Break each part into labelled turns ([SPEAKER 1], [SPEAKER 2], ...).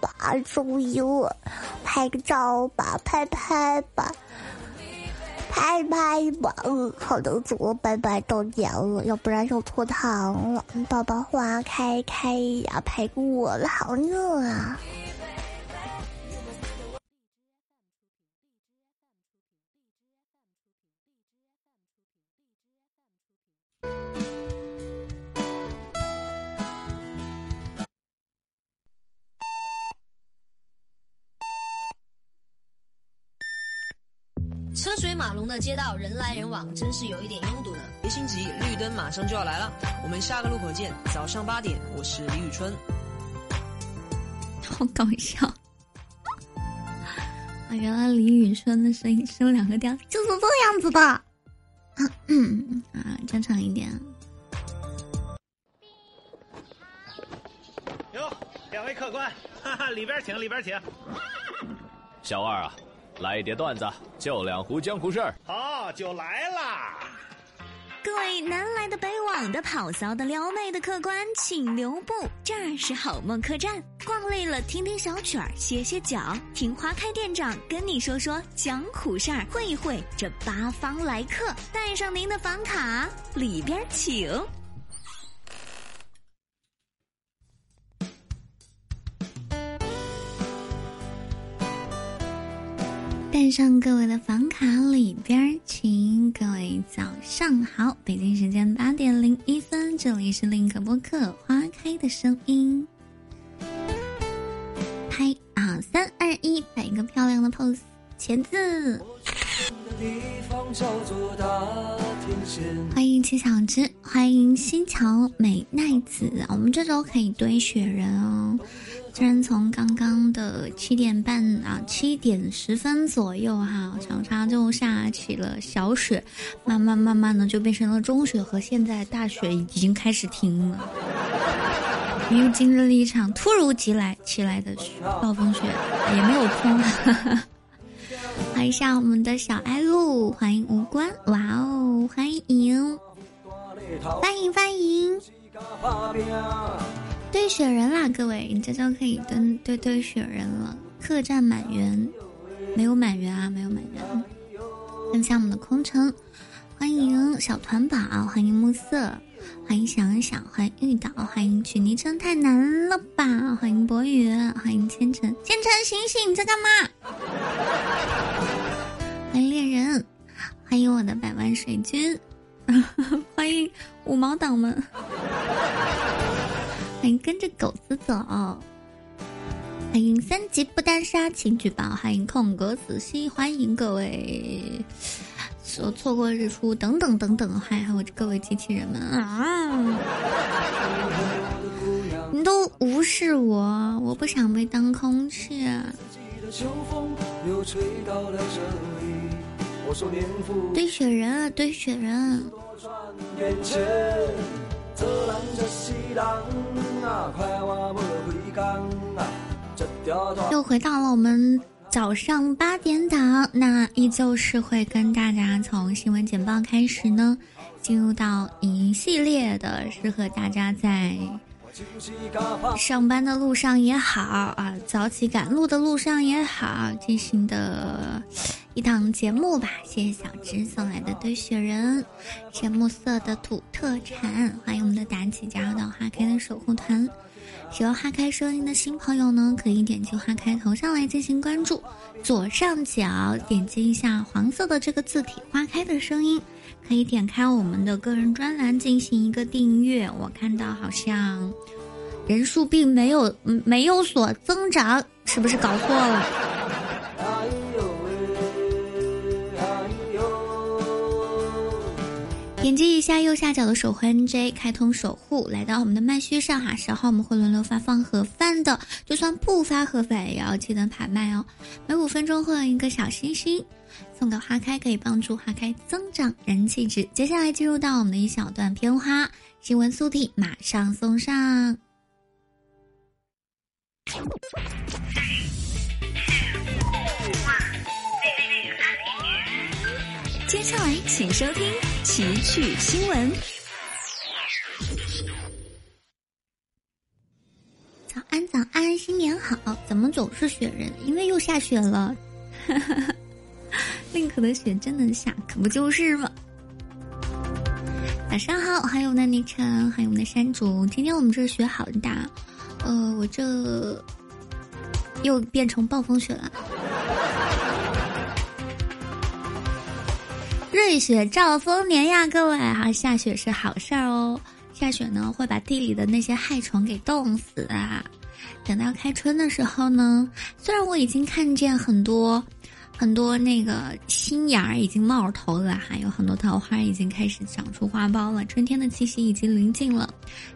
[SPEAKER 1] 吧，终于了，拍个照吧，拍拍吧，拍拍吧。嗯，好的，主，拜拜，到点了，要不然要拖堂了。爸爸花开开呀，拍个我了，好热啊。
[SPEAKER 2] 的街道，人来人往，真是有一点拥堵呢。
[SPEAKER 3] 别心急，绿灯马上就要来了，我们下个路口见。早上八点，我是李宇春。
[SPEAKER 4] 好搞笑！啊，原来李宇春的声音升两个调就是这样子的。啊，正常一点。
[SPEAKER 5] 哟，两位客官，哈哈，里边请，里边请。
[SPEAKER 6] 小二啊。来一叠段子，就两壶江湖事儿。
[SPEAKER 5] 好，就来啦！
[SPEAKER 2] 各位南来的、北往的、跑骚的、撩妹的客官，请留步，这儿是好梦客栈。逛累了，听听小曲儿，歇歇脚，听花开店长跟你说说江湖事儿，会一会这八方来客。带上您的房卡，里边请。
[SPEAKER 4] 带上各位的房卡里边请各位早上好，北京时间八点零一分，这里是另一个播客花开的声音。拍啊，三二一，摆一个漂亮的 pose，茄子。欢迎七小只，欢迎新桥美奈子，我们这周可以堆雪人哦。虽然从刚刚的七点半啊，七点十分左右哈，长沙就下起了小雪，慢慢慢慢的就变成了中雪，和现在大雪已经开始停了。因为经历了一场突如其来起来的暴风雪，也没有空。欢迎一下我们的小爱露，欢迎无关，哇哦，欢迎，欢迎欢迎。堆雪人啦，各位，你这就可以蹲堆堆雪人了。客栈满员，没有满员啊，没有满员。分享我们的空城，欢迎小团宝，欢迎暮色，欢迎想想，欢迎遇到，欢迎取昵称太难了吧，欢迎博宇，欢迎千城，千城醒醒，你在干嘛？欢迎猎人，欢迎我的百万水军，欢迎五毛党们。欢迎跟着狗子走，欢迎三级不单杀，请举报，欢迎空格子熙，欢迎各位所错过日出等等等等，还有各位机器人们啊！你都无视我，我不想被当空气。堆雪人啊，堆雪人！又回到了我们早上八点档，那依旧是会跟大家从新闻简报开始呢，进入到一系列的适合大家在上班的路上也好啊，早起赶路的路上也好进行的。一档节目吧，谢谢小芝送来的堆雪人，谢暮色的土特产，欢迎我们的妲己加入到花开的守护团。喜欢花开声音的新朋友呢，可以点击花开头像来进行关注，左上角点击一下黄色的这个字体“花开的声音”，可以点开我们的个人专栏进行一个订阅。我看到好像人数并没有没有所增长，是不是搞错了？点击一下右下角的守护 NJ 开通守护，来到我们的麦序上哈。稍后我们会轮流发放盒饭的，就算不发盒饭也要记得排麦哦。每五分钟会有一个小心心送给花开，可以帮助花开增长人气值。接下来进入到我们的一小段片花新闻速递，马上送上。
[SPEAKER 2] 接下来请收听。奇趣新闻，
[SPEAKER 4] 早安早安，新年好！怎么总是雪人？因为又下雪了。宁可的雪真能下，可不就是吗？早上好，还有那昵称，还有我们的山竹。今天我们这雪好大，呃，我这又变成暴风雪了。瑞雪兆丰年呀，各位哈，下雪是好事儿哦。下雪呢，会把地里的那些害虫给冻死啊。等到开春的时候呢，虽然我已经看见很多。很多那个新芽已经冒头了，还有很多桃花已经开始长出花苞了，春天的气息已经临近了。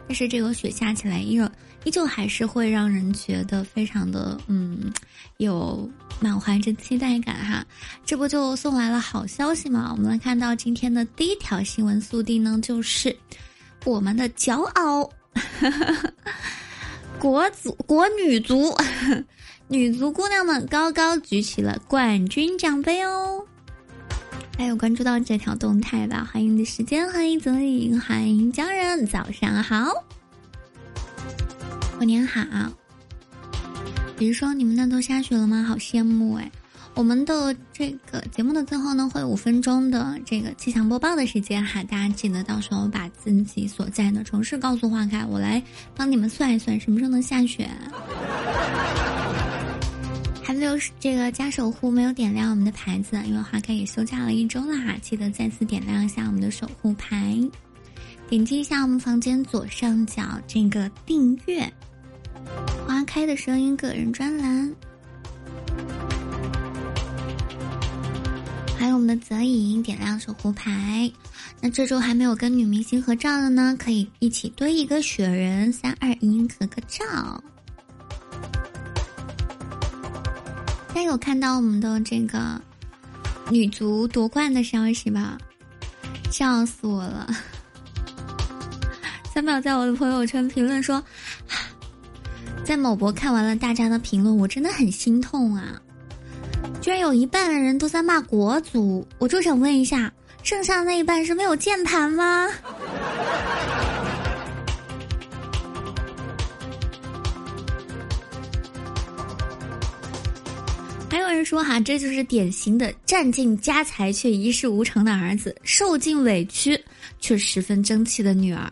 [SPEAKER 4] 但是这个雪下起来，依旧依旧还是会让人觉得非常的嗯，有满怀着期待感哈。这不就送来了好消息吗？我们来看到今天的第一条新闻速递呢，就是我们的骄傲，国足国女足。女足姑娘们高高举起了冠军奖杯哦！还有关注到这条动态吧？欢迎的时间，欢迎泽影，欢迎家人，早上好，过年好。比如说，你们那都下雪了吗？好羡慕哎！我们的这个节目的最后呢，会有五分钟的这个气象播报的时间哈，大家记得到时候把自己所在的城市告诉花开，我来帮你们算一算什么时候能下雪。还没有这个加守护，没有点亮我们的牌子，因为花开也休假了一周啦，记得再次点亮一下我们的守护牌，点击一下我们房间左上角这个订阅，花开的声音个人专栏，还有我们的泽影点亮守护牌。那这周还没有跟女明星合照的呢，可以一起堆一个雪人，三二一，合个照。大家有看到我们的这个女足夺冠的消息吧？笑死我了！三秒在我的朋友圈评论说，在某博看完了大家的评论，我真的很心痛啊！居然有一半的人都在骂国足，我就想问一下，剩下的那一半是没有键盘吗？还有人说哈，这就是典型的占尽家财却一事无成的儿子，受尽委屈却十分争气的女儿。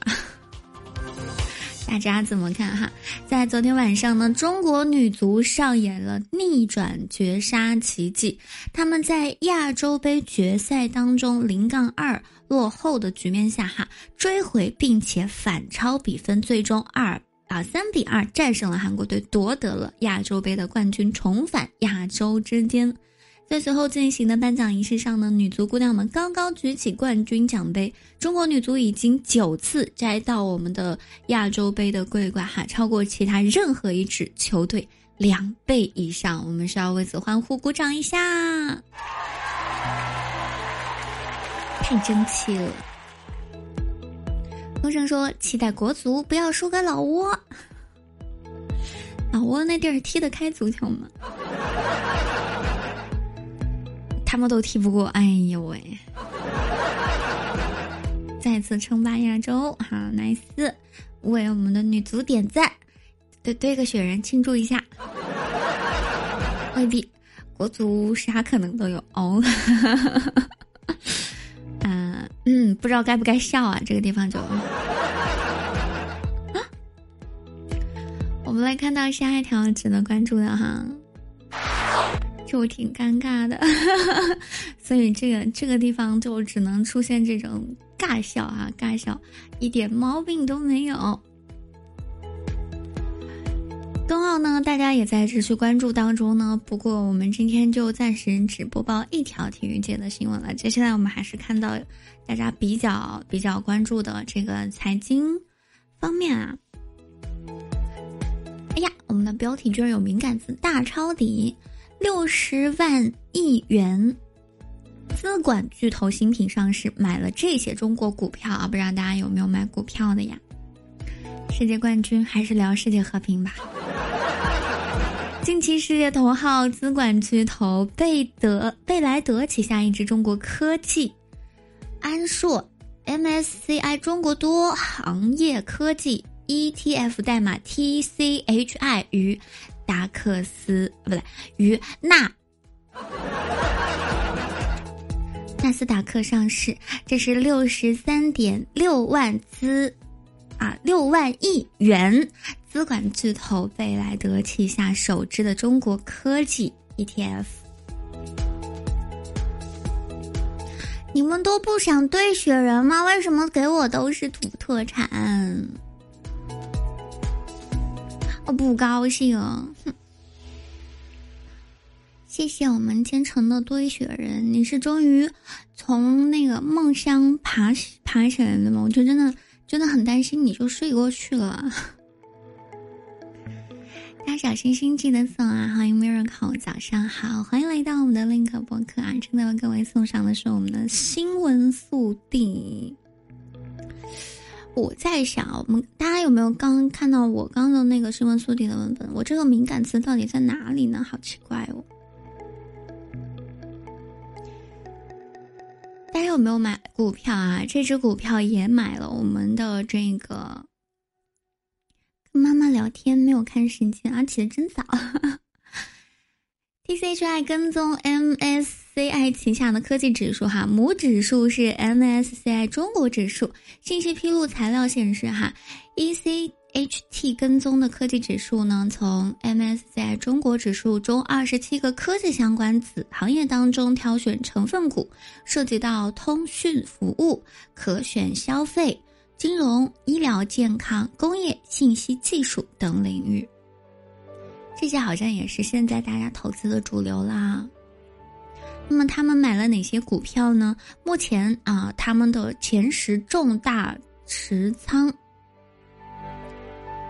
[SPEAKER 4] 大家怎么看哈？在昨天晚上呢，中国女足上演了逆转绝杀奇迹，他们在亚洲杯决赛当中零杠二落后的局面下哈，追回并且反超比分，最终二。啊，三比二战胜了韩国队，夺得了亚洲杯的冠军，重返亚洲之巅。在随后进行的颁奖仪式上呢，女足姑娘们高高举起冠军奖杯。中国女足已经九次摘到我们的亚洲杯的桂冠，哈，超过其他任何一支球队两倍以上。我们是要为此欢呼鼓掌一下，太争气了。风声说：“期待国足不要输给老挝。老挝那地儿踢得开足球吗？他们都踢不过。哎呦喂！再次称霸亚洲，好 nice！为我们的女足点赞，堆堆个雪人庆祝一下。未必，国足啥可能都有哦。”嗯嗯，不知道该不该笑啊？这个地方就，我们来看到下一条值得关注的哈，就挺尴尬的，所以这个这个地方就只能出现这种尬笑啊，尬笑，一点毛病都没有。冬奥呢，大家也在持续关注当中呢。不过我们今天就暂时只播报一条体育界的新闻了。接下来我们还是看到大家比较比较关注的这个财经方面啊。哎呀，我们的标题居然有敏感词“大抄底”，六十万亿元资管巨头新品上市，买了这些中国股票啊！不知道大家有没有买股票的呀？世界冠军还是聊世界和平吧。近期，世界头号资管巨头贝德贝莱德旗下一支中国科技安硕 MSCI 中国多行业科技 ETF 代码 TCHI 于达克斯不对于纳 纳斯达克上市，这是六十三点六万资啊六万亿元资管巨头贝莱德旗下首支的中国科技 ETF。你们都不想兑雪人吗？为什么给我都是土特产？我不高兴。哼！谢谢我们虔诚的堆雪人，你是终于从那个梦乡爬爬起来了吗？我就真的真的很担心你就睡过去了。大家小心心记得送啊！欢迎 Miracle，早上好，欢迎来到我们的 Link 博客啊！正在为各位送上的是我们的新闻速递。我在想，我们大家有没有刚看到我刚的那个新闻速递的文本？我这个敏感词到底在哪里呢？好奇怪哦！大家有没有买股票啊？这只股票也买了。我们的这个跟妈妈聊天没有看时间啊，起的真早。TCHI 跟踪 M S MSCI 旗下的科技指数哈，母指数是 MSCI 中国指数。信息披露材料显示哈，EC。HT 跟踪的科技指数呢，从 MSCI 中国指数中二十七个科技相关子行业当中挑选成分股，涉及到通讯服务、可选消费、金融、医疗健康、工业、信息技术等领域。这些好像也是现在大家投资的主流啦。那么他们买了哪些股票呢？目前啊，他们的前十重大持仓。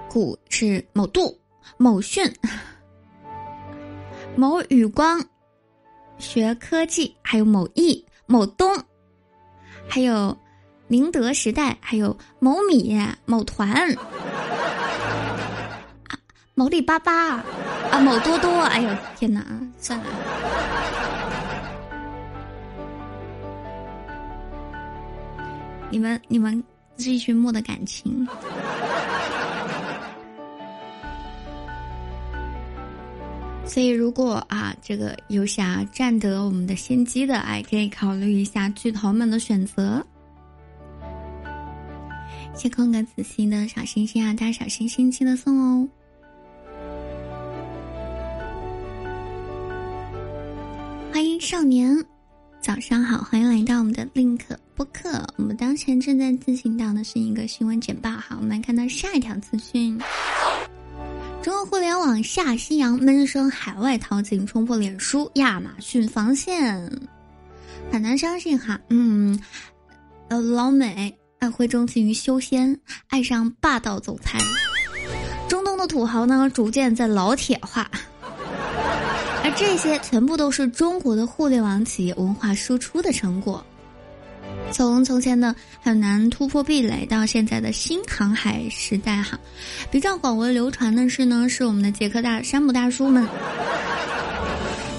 [SPEAKER 4] 股是某度、某讯、某宇光、学科技，还有某易、某东，还有宁德时代，还有某米、某团、啊某里巴巴啊，某多多。哎呦天哪，算了，你们你们是一群木的感情。所以，如果啊，这个有想占得我们的先机的，哎，可以考虑一下巨头们的选择。谢空格子熙的小星星啊，大家小星星记得送哦。欢迎少年，早上好，欢迎来到我们的 Link 播客。我们当前正在进行到的是一个新闻简报，好，我们来看到下一条资讯。中国互联网下西洋闷声海外淘金冲破脸书、亚马逊防线，很难相信哈，嗯，呃，老美爱会钟情于修仙，爱上霸道总裁，中东的土豪呢逐渐在老铁化，而这些全部都是中国的互联网企业文化输出的成果。从从前的很难突破壁垒，到现在的新航海时代，哈，比较广为流传的是呢，是我们的杰克大山姆大叔们。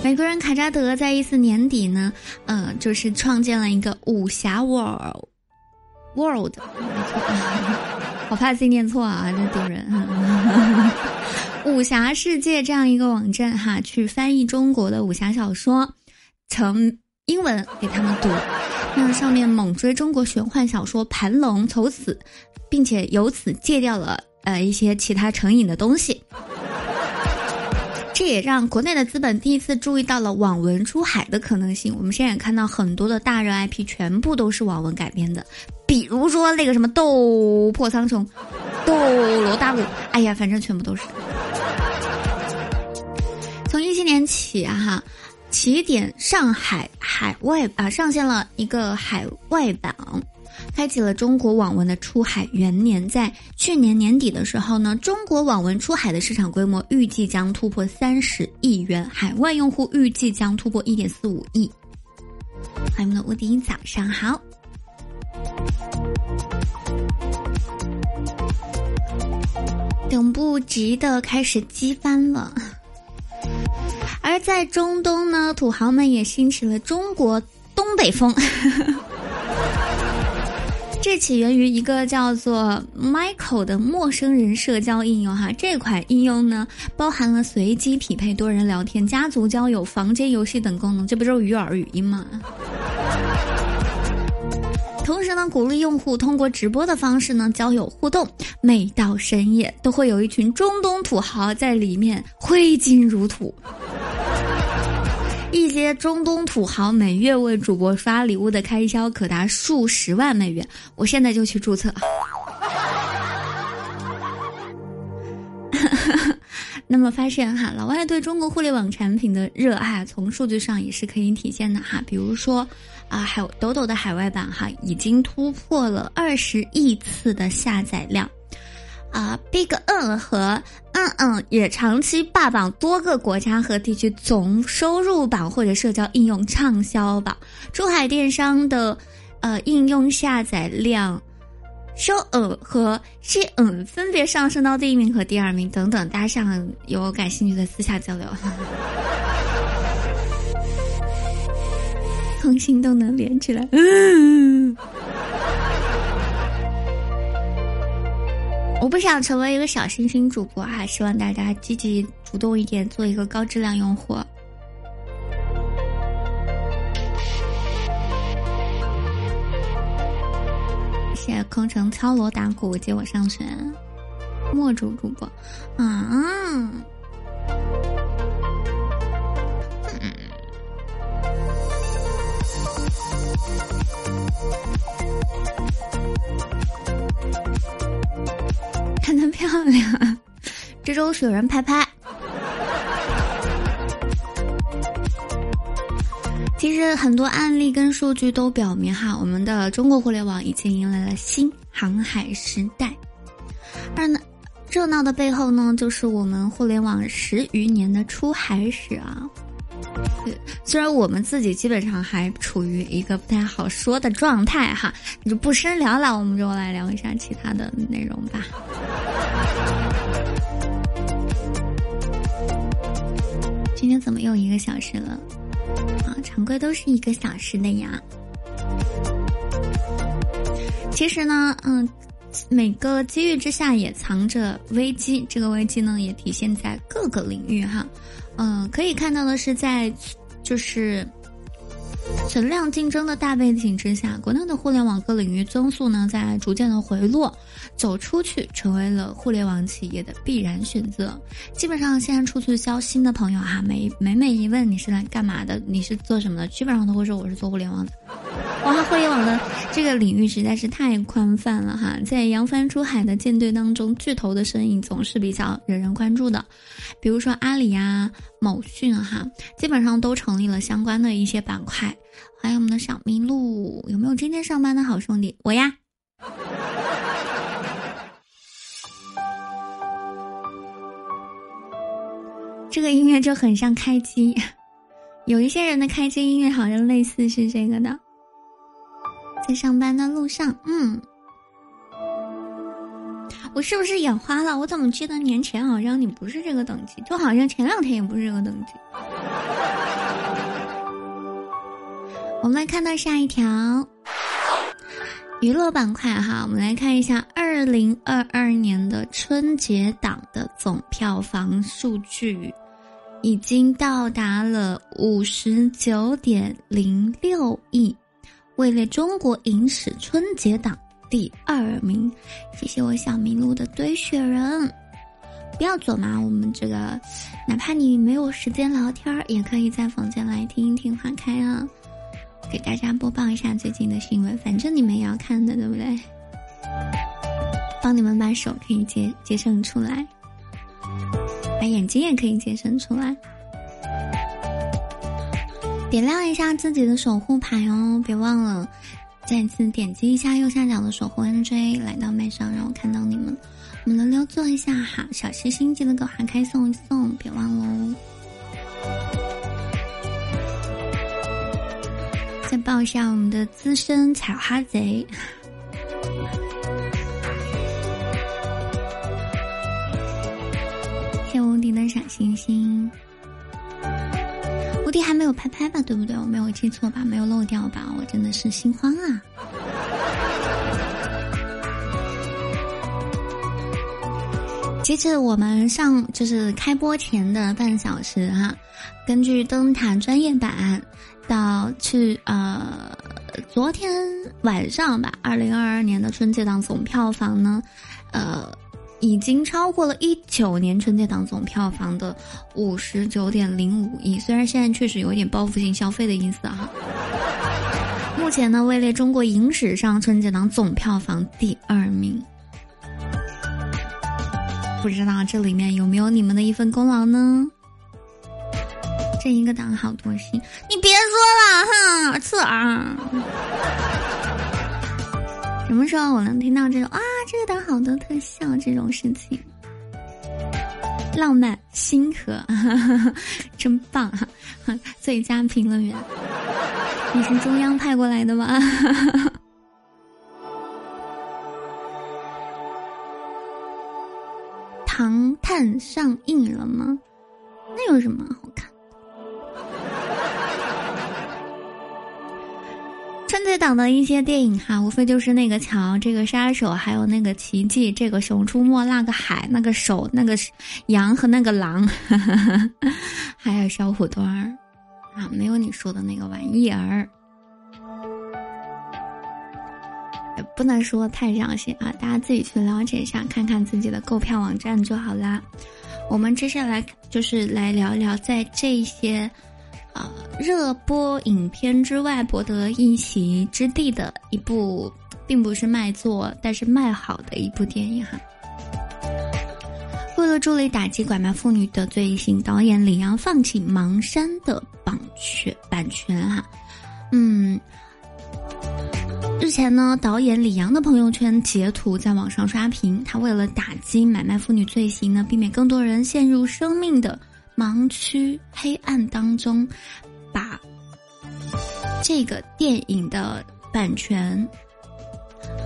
[SPEAKER 4] 美国人卡扎德在一四年底呢，嗯，就是创建了一个武侠 world world，我怕自己念错啊，真丢人。武侠世界这样一个网站哈，去翻译中国的武侠小说，成英文给他们读。那上面猛追中国玄幻小说《盘龙》，从此，并且由此戒掉了呃一些其他成瘾的东西。也让国内的资本第一次注意到了网文出海的可能性。我们现在也看到很多的大热 IP 全部都是网文改编的，比如说那个什么《斗破苍穹》《斗罗大陆》，哎呀，反正全部都是。从一七年起啊哈。起点上海海外啊上线了一个海外版，开启了中国网文的出海元年。在去年年底的时候呢，中国网文出海的市场规模预计将突破三十亿元，海外用户预计将突破一点四五亿。欢迎我们的吴迪，早上好。等不及的开始激翻了。而在中东呢，土豪们也兴起了中国东北风。这起源于一个叫做 Michael 的陌生人社交应用哈。这款应用呢，包含了随机匹配、多人聊天、家族交友、房间游戏等功能。这不就是鱼饵语音吗？同时呢，鼓励用户通过直播的方式呢交友互动。每到深夜，都会有一群中东土豪在里面挥金如土。一些中东土豪每月为主播刷礼物的开销可达数十万美元。我现在就去注册。那么发现哈，老外对中国互联网产品的热爱，从数据上也是可以体现的哈。比如说。啊，还有抖抖的海外版哈已经突破了二十亿次的下载量，啊，Big N 和嗯嗯也长期霸榜多个国家和地区总收入榜或者社交应用畅销榜。珠海电商的呃应用下载量，s h o 嗯和 She 嗯分别上升到第一名和第二名等等。大家有感兴趣的私下交流。通信都能连起来。嗯，我不想成为一个小星星主播哈，希望大家积极主动一点，做一个高质量用户。谢谢空城敲锣打鼓接我上学，墨竹主播，啊。看得漂亮，这周是有人拍拍。其实很多案例跟数据都表明，哈，我们的中国互联网已经迎来了新航海时代。而呢，热闹的背后呢，就是我们互联网十余年的出海史啊。对虽然我们自己基本上还处于一个不太好说的状态哈，你就不深聊了，我们就来聊一下其他的内容吧。今天怎么又一个小时了？啊，常规都是一个小时的呀。其实呢，嗯，每个机遇之下也藏着危机，这个危机呢也体现在各个领域哈。嗯，可以看到的是，在就是存量竞争的大背景之下，国内的互联网各领域增速呢在逐渐的回落，走出去成为了互联网企业的必然选择。基本上现在出去交新的朋友哈，每每每一问你是来干嘛的，你是做什么的，基本上都会说我是做互联网的。哇，互联网的这个领域实在是太宽泛了哈，在扬帆出海的舰队当中，巨头的身影总是比较惹人关注的，比如说阿里呀、某讯哈，基本上都成立了相关的一些板块。还有我们的小麋鹿，有没有今天上班的好兄弟？我呀。这个音乐就很像开机，有一些人的开机音乐好像类似是这个的。在上班的路上，嗯，我是不是眼花了？我怎么记得年前好像你不是这个等级，就好像前两天也不是这个等级。我们来看到下一条娱乐板块哈，我们来看一下二零二二年的春节档的总票房数据，已经到达了五十九点零六亿。位列中国影史春节档第二名，谢谢我小麋鹿的堆雪人，不要走嘛，我们这个，哪怕你没有时间聊天，也可以在房间来听一听花开啊，给大家播报一下最近的新闻，反正你们也要看的，对不对？帮你们把手可以节节省出来，把眼睛也可以节省出来。点亮一下自己的守护牌哦，别忘了再次点击一下右下角的守护 NJ，来到麦上让我看到你们。我们轮流做一下哈，小星星记得给花开送一送，别忘喽。报一下我们的资深采花贼。谢无敌的小星星，无敌还没有拍拍吧？对不对？我没有记错吧？没有漏掉吧？我真的是心慌啊！截止我们上就是开播前的半小时哈、啊，根据灯塔专业版，到去呃昨天晚上吧，二零二二年的春节档总票房呢，呃。已经超过了一九年春节档总票房的五十九点零五亿，虽然现在确实有一点报复性消费的意思哈。目前呢，位列中国影史上春节档总票房第二名。不知道这里面有没有你们的一份功劳呢？这一个档好多星，你别说了哈，刺耳。什么时候我能听到这种啊？这个档好多特效这种事情，浪漫星河，真棒哈！最佳评论员，你是中央派过来的吗？唐探上映了吗？那有什么好看？春节档的一些电影哈，无非就是那个桥、这个杀手，还有那个奇迹、这个熊出没、那个海、那个手、那个羊和那个狼，还有小虎墩儿啊，没有你说的那个玩意儿，也不能说太伤心啊，大家自己去了解一下，看看自己的购票网站就好啦。我们接下来就是来聊一聊在这些。啊，热播影片之外博得一席之地的一部，并不是卖座，但是卖好的一部电影哈。为了助力打击拐卖妇女的罪行，导演李阳放弃《盲山》的版权版权哈。嗯，日前呢，导演李阳的朋友圈截图在网上刷屏，他为了打击买卖妇女罪行呢，避免更多人陷入生命的。盲区黑暗当中，把这个电影的版权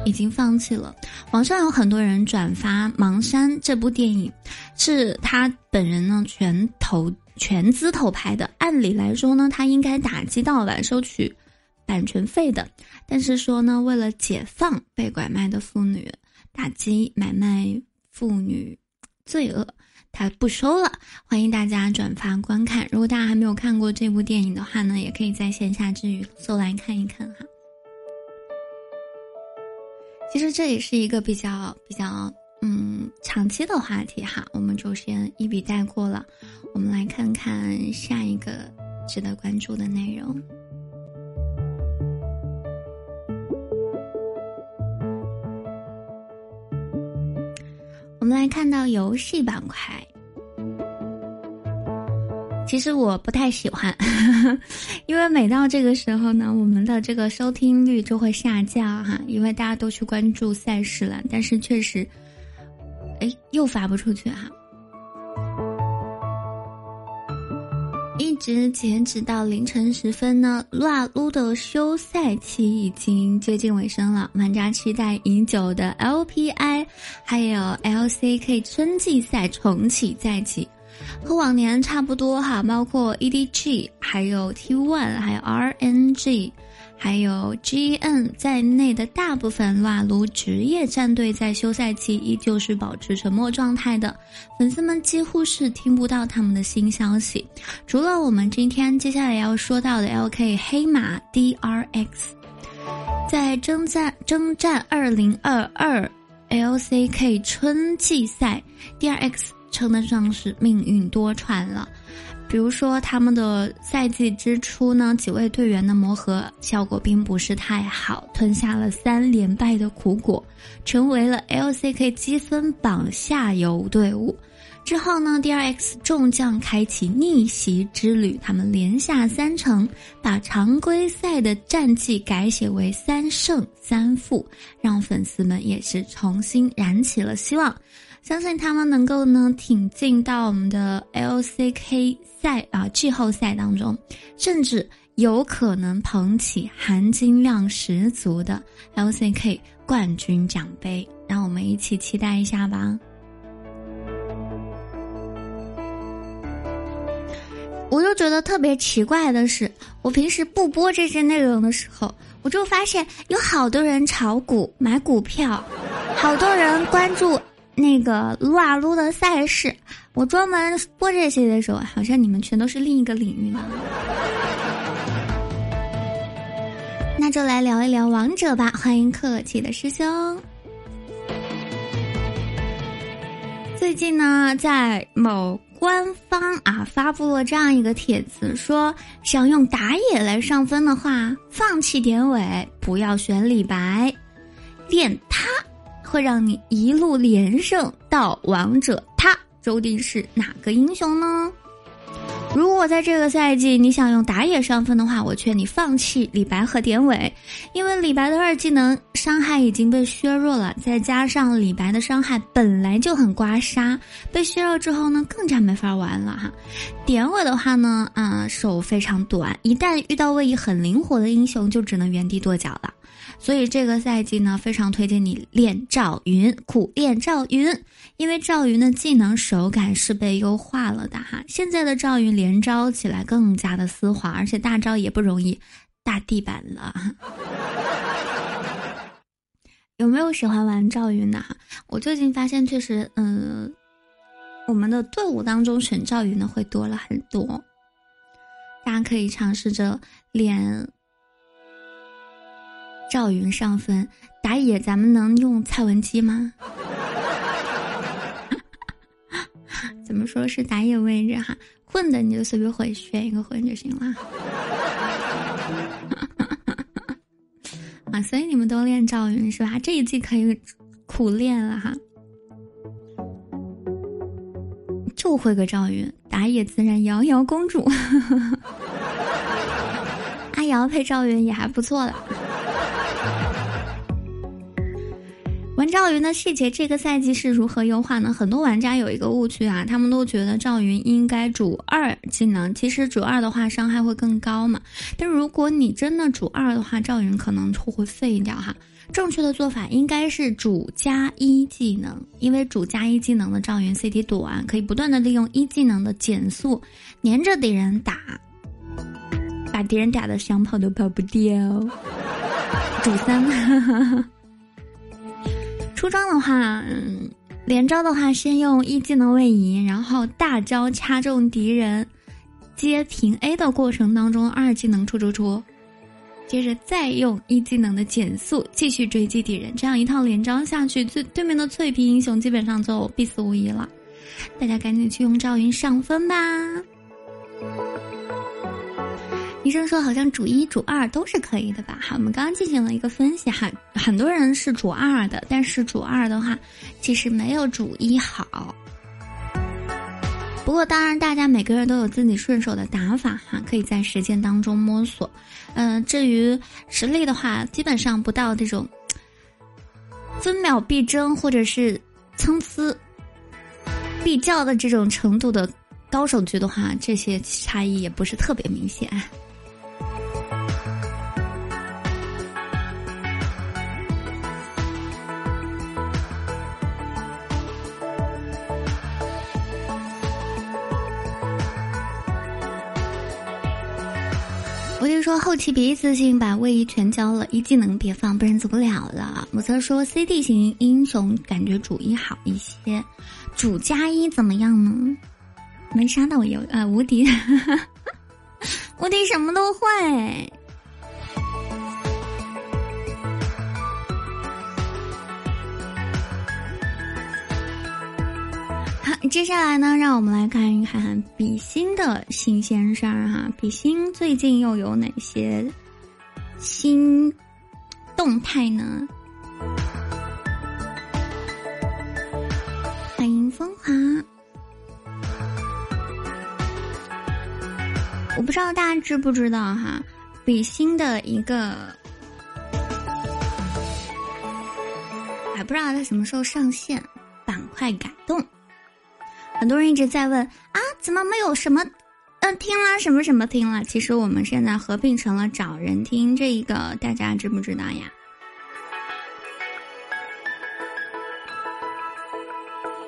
[SPEAKER 4] 已经放弃了。网上有很多人转发《盲山》这部电影，是他本人呢全投全资投拍的。按理来说呢，他应该打击盗版收取版权费的。但是说呢，为了解放被拐卖的妇女，打击买卖妇女罪恶。他不收了，欢迎大家转发观看。如果大家还没有看过这部电影的话呢，也可以在线下之余搜来看一看哈。其实这也是一个比较比较嗯长期的话题哈，我们就先一笔带过了。我们来看看下一个值得关注的内容。们来看到游戏板块，其实我不太喜欢，因为每到这个时候呢，我们的这个收听率就会下降哈，因为大家都去关注赛事了，但是确实，哎，又发不出去哈。直截止到凌晨时分呢，撸啊撸的休赛期已经接近尾声了。玩家期待已久的 LPI 还有 LCK 春季赛重启在即，和往年差不多哈，包括 EDG 还有 T1 还有 RNG。还有 G N 在内的大部分撸啊撸职业战队在休赛期依旧是保持沉默状态的，粉丝们几乎是听不到他们的新消息。除了我们今天接下来要说到的 L K 黑马 D R X，在征战征战二零二二 L C K 春季赛，D R X 称得上是命运多舛了。比如说，他们的赛季之初呢，几位队员的磨合效果并不是太好，吞下了三连败的苦果，成为了 LCK 积分榜下游队伍。之后呢，DRX 众将开启逆袭之旅，他们连下三城，把常规赛的战绩改写为三胜三负，让粉丝们也是重新燃起了希望。相信他们能够呢挺进到我们的 LCK 赛啊季后赛当中，甚至有可能捧起含金量十足的 LCK 冠军奖杯，让我们一起期待一下吧。我就觉得特别奇怪的是，我平时不播这些内容的时候，我就发现有好多人炒股买股票，好多人关注。那个撸啊撸的赛事，我专门播这些的时候，好像你们全都是另一个领域的。那就来聊一聊王者吧，欢迎客气的师兄。最近呢，在某官方啊发布了这样一个帖子，说想用打野来上分的话，放弃典韦，不要选李白，练他会让你一路连胜到王者。他究竟是哪个英雄呢？如果在这个赛季你想用打野上分的话，我劝你放弃李白和典韦，因为李白的二技能伤害已经被削弱了，再加上李白的伤害本来就很刮痧，被削弱之后呢，更加没法玩了哈。典韦的话呢，啊手非常短，一旦遇到位移很灵活的英雄，就只能原地跺脚了。所以这个赛季呢，非常推荐你练赵云，苦练赵云，因为赵云的技能手感是被优化了的哈。现在的赵云连招起来更加的丝滑，而且大招也不容易大地板了。有没有喜欢玩赵云的哈？我最近发现确实，嗯，我们的队伍当中选赵云的会多了很多，大家可以尝试着练。赵云上分打野，咱们能用蔡文姬吗？怎么说是打野位置哈？混的你就随便混，选一个混就行了。啊，所以你们都练赵云是吧？这一季可以苦练了哈。就会个赵云，打野自然瑶瑶公主。阿瑶配赵云也还不错了。赵云的细节，这个赛季是如何优化呢？很多玩家有一个误区啊，他们都觉得赵云应该主二技能，其实主二的话伤害会更高嘛。但如果你真的主二的话，赵云可能就会废掉哈。正确的做法应该是主加一技能，因为主加一技能的赵云 CD 短，可以不断的利用一技能的减速，粘着敌人打，把敌人打的想跑都跑不掉。主三。出装的话，连招的话，先用一技能位移，然后大招掐中敌人，接平 A 的过程当中，二技能出出出，接着再用一技能的减速继续追击敌人，这样一套连招下去，对对面的脆皮英雄基本上就必死无疑了。大家赶紧去用赵云上分吧。医生说，好像主一、主二都是可以的吧？好，我们刚刚进行了一个分析哈，很多人是主二的，但是主二的话，其实没有主一好。不过，当然，大家每个人都有自己顺手的打法哈，可以在实践当中摸索。嗯，至于实力的话，基本上不到这种分秒必争或者是参差必较的这种程度的高手局的话，这些差异也不是特别明显。说后期别一次性把位移全交了，一技能别放，不然走不了了。母则说 CD 型英雄感觉主一好一些，主加一怎么样呢？没杀到我有啊无敌，无敌什么都会。接下来呢，让我们来看一看比心的新鲜事儿哈。比心最近又有哪些新动态呢？欢迎风华。我不知道大家知不知道哈，比心的一个，还不知道它什么时候上线，板块改动。很多人一直在问啊，怎么没有什么，嗯，听了什么什么听了？其实我们现在合并成了找人听，这一个大家知不知道呀？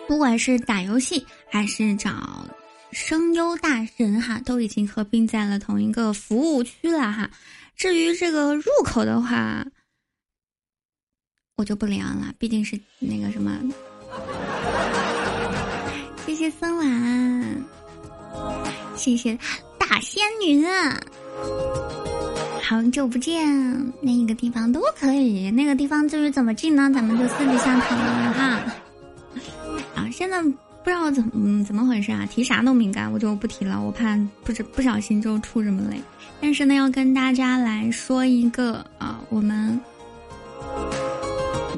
[SPEAKER 4] 不管是打游戏还是找声优大神哈，都已经合并在了同一个服务区了哈。至于这个入口的话，我就不聊了，毕竟是那个什么。谢森兰，谢谢大仙女，好久不见，那个地方都可以，那个地方至于怎么进呢？咱们就私底下讨论了哈。啊，现在不知道怎嗯怎么回事啊，提啥都敏感，我就不提了，我怕不知不小心就出什么雷。但是呢，要跟大家来说一个啊，我们。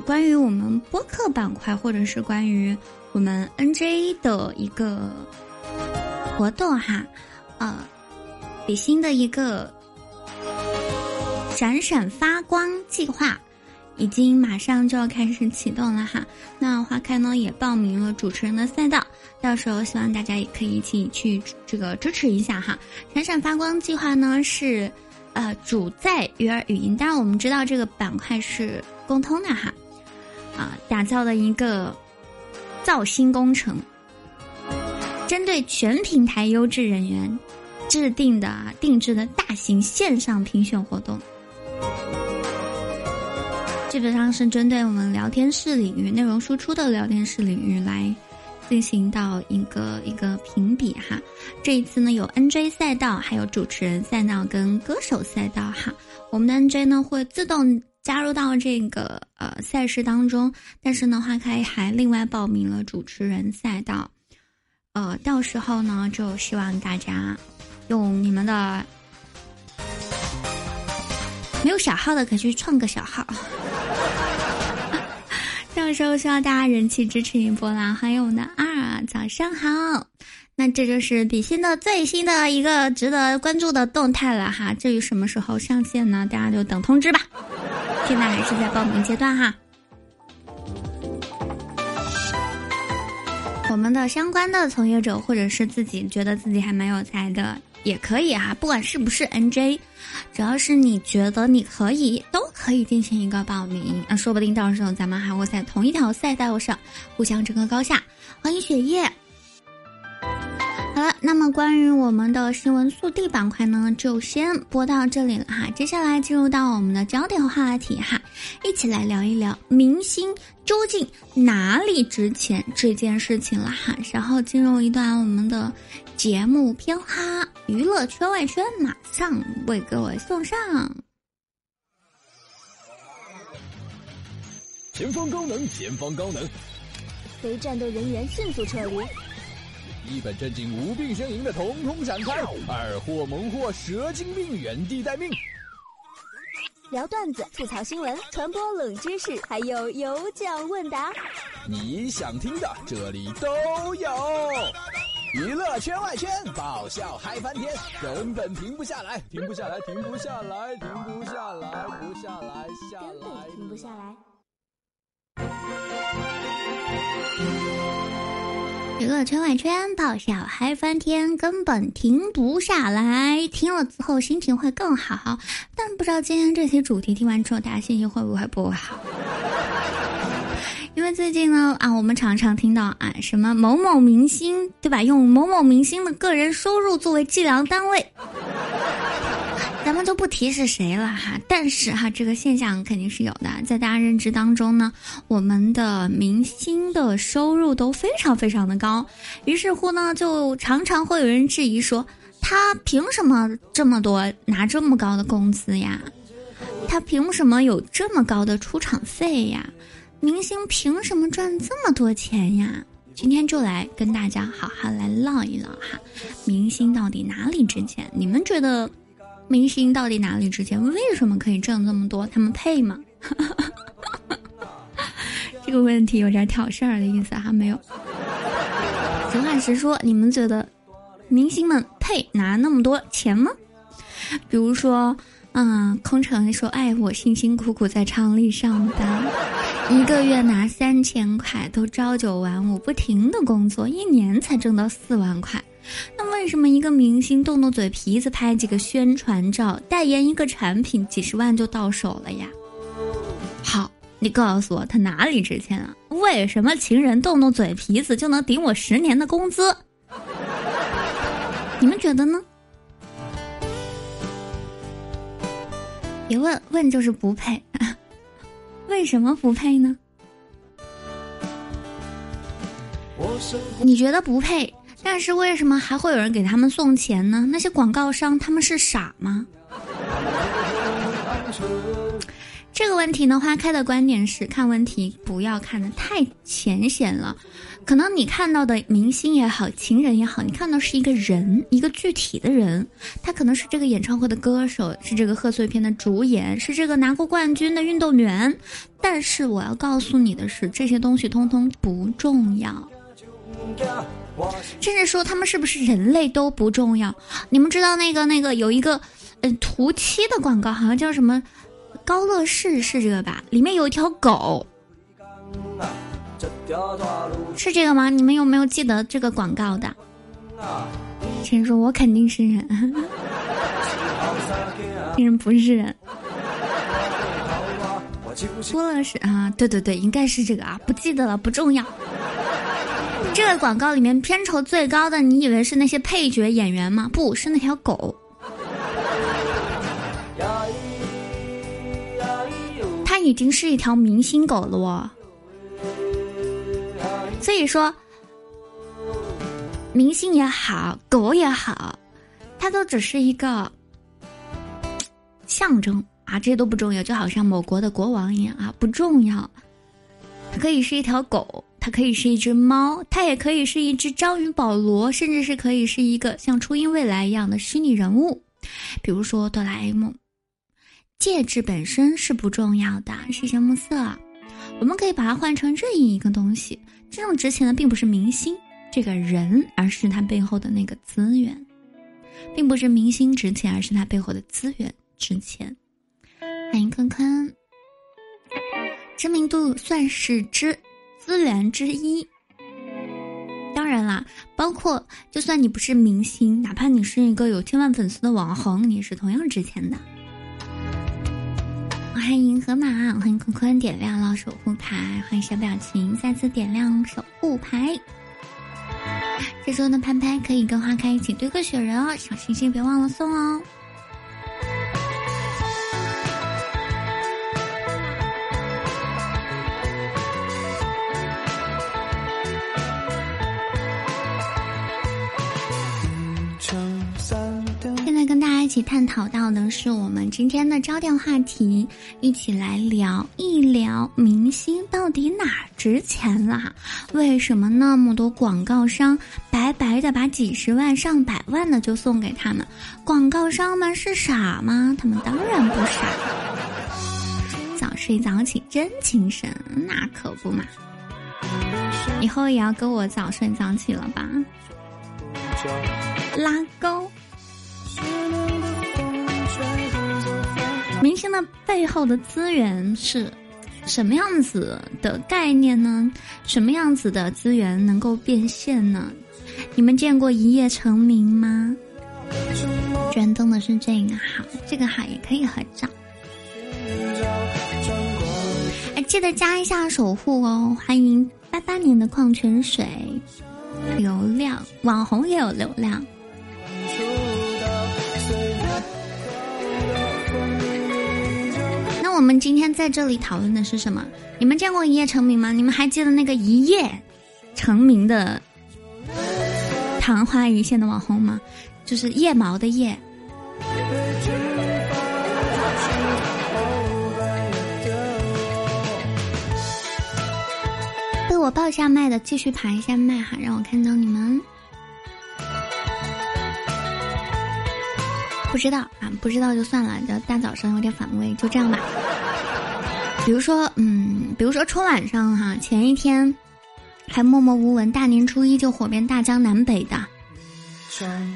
[SPEAKER 4] 关于我们播客板块，或者是关于我们 NJ 的一个活动哈，呃，比心的一个闪闪发光计划已经马上就要开始启动了哈。那花开呢也报名了主持人的赛道，到时候希望大家也可以一起去这个支持一下哈。闪闪发光计划呢是呃主在鱼儿语音，当然我们知道这个板块是共通的哈。啊，打造的一个造星工程，针对全平台优质人员制定的定制的大型线上评选活动，基本上是针对我们聊天室领域内容输出的聊天室领域来进行到一个一个评比哈。这一次呢，有 NJ 赛道，还有主持人赛道跟歌手赛道哈。我们的 NJ 呢会自动。加入到这个呃赛事当中，但是呢，花开还另外报名了主持人赛道，呃，到时候呢，就希望大家用你们的没有小号的可以去创个小号，到时候需要大家人气支持一波啦！欢迎我们的二，早上好。那这就是比心的最新的一个值得关注的动态了哈。至于什么时候上线呢？大家就等通知吧。现在还是在报名阶段哈。我们的相关的从业者，或者是自己觉得自己还蛮有才的，也可以哈。不管是不是 NJ，只要是你觉得你可以，都可以进行一个报名。那说不定到时候咱们还会在同一条赛道上互相争个高下。欢迎雪夜。那么关于我们的新闻速递板块呢，就先播到这里了哈。接下来进入到我们的焦点话题哈，一起来聊一聊明星究竟哪里值钱这件事情了哈。然后进入一段我们的节目片花，娱乐圈外圈，马上为各位送上。
[SPEAKER 7] 前方高能，前方高能，
[SPEAKER 8] 非战斗人员迅速撤离。
[SPEAKER 7] 一本正经无病呻吟的统统闪开，二货萌货蛇精病原地待命。
[SPEAKER 8] 聊段子、吐槽新闻、传播冷知识，还有有奖问答。
[SPEAKER 7] 你想听的这里都有。娱乐圈外圈，爆笑嗨翻天，根本停不下来，停不下来，停不下来，停不下来，不下来，下来，
[SPEAKER 8] 根本停不下来。
[SPEAKER 4] 娱乐圈外圈爆笑嗨翻天，根本停不下来。听了之后心情会更好，但不知道今天这期主题听完之后，大家心情会不会不好？因为最近呢啊，我们常常听到啊什么某某明星对吧？用某某明星的个人收入作为计量单位。咱们就不提是谁了哈，但是哈，这个现象肯定是有的，在大家认知当中呢，我们的明星的收入都非常非常的高，于是乎呢，就常常会有人质疑说，他凭什么这么多拿这么高的工资呀？他凭什么有这么高的出场费呀？明星凭什么赚这么多钱呀？今天就来跟大家好好来唠一唠哈，明星到底哪里值钱？你们觉得？明星到底哪里值钱？为什么可以挣这么多？他们配吗？这个问题有点挑事儿的意思哈，没有。实话实说，你们觉得明星们配拿那么多钱吗？比如说，嗯，空城说：“哎，我辛辛苦苦在厂里上班，一个月拿三千块，都朝九晚五，不停的工作，一年才挣到四万块。”那为什么一个明星动动嘴皮子拍几个宣传照，代言一个产品，几十万就到手了呀？好，你告诉我他哪里值钱啊？为什么情人动动嘴皮子就能顶我十年的工资？你们觉得呢？别问问就是不配，为什么不配呢？
[SPEAKER 7] 我
[SPEAKER 4] 你觉得不配，但是为什么还会有人给他们送钱呢？那些广告商他们是傻吗？这个问题呢，花开的观点是看问题不要看得太浅显了。可能你看到的明星也好，情人也好，你看到是一个人，一个具体的人，他可能是这个演唱会的歌手，是这个贺岁片的主演，是这个拿过冠军的运动员。但是我要告诉你的是，这些东西通通不重要，甚至说他们是不是人类都不重要。你们知道那个那个有一个，呃，涂漆的广告，好像叫什么？高乐士是这个吧？里面有一条狗，是这个吗？你们有没有记得这个广告的？请说，我肯定是人，竟然不是人。多乐士啊，对对对，应该是这个啊，不记得了，不重要。这个广告里面片酬最高的，你以为是那些配角演员吗？不是那条狗。他已经是一条明星狗了哦，所以说，明星也好，狗也好，它都只是一个象征啊，这些都不重要。就好像某国的国王一样啊，不重要。它可以是一条狗，它可以是一只猫，它也可以是一只章鱼保罗，甚至是可以是一个像初音未来一样的虚拟人物，比如说哆啦 A 梦。介质本身是不重要的，谢谢暮色。我们可以把它换成任意一个东西。这种值钱的并不是明星这个人，而是他背后的那个资源，并不是明星值钱，而是他背后的资源值钱。欢迎坤坤，知名度算是之资源之一。当然啦，包括就算你不是明星，哪怕你是一个有千万粉丝的网红，你也是同样值钱的。欢迎河马，欢迎坤坤点亮了守护牌，欢迎小表情再次点亮守护牌。这时候的拍拍可以跟花开一起堆个雪人哦，小星星别忘了送哦。跟大家一起探讨到的是我们今天的焦点话题，一起来聊一聊明星到底哪值钱啦？为什么那么多广告商白白的把几十万上百万的就送给他们？广告商们是傻吗？他们当然不傻。早睡早起真精神，那可不嘛！以后也要跟我早睡早起了吧？拉钩。明星的背后的资源是什么样子的概念呢？什么样子的资源能够变现呢？你们见过一夜成名吗？转动的是这个号，这个号也可以合照。哎，记得加一下守护哦！欢迎八八年的矿泉水，流量网红也有流量。我们今天在这里讨论的是什么？你们见过一夜成名吗？你们还记得那个一夜成名的昙花一现的网红吗？就是腋毛的腋。被我报下麦的，继续排一下麦哈，让我看到你们。不知道啊，不知道就算了。就大早上有点反胃，就这样吧。比如说，嗯，比如说春晚上哈，前一天还默默无闻，大年初一就火遍大江南北的。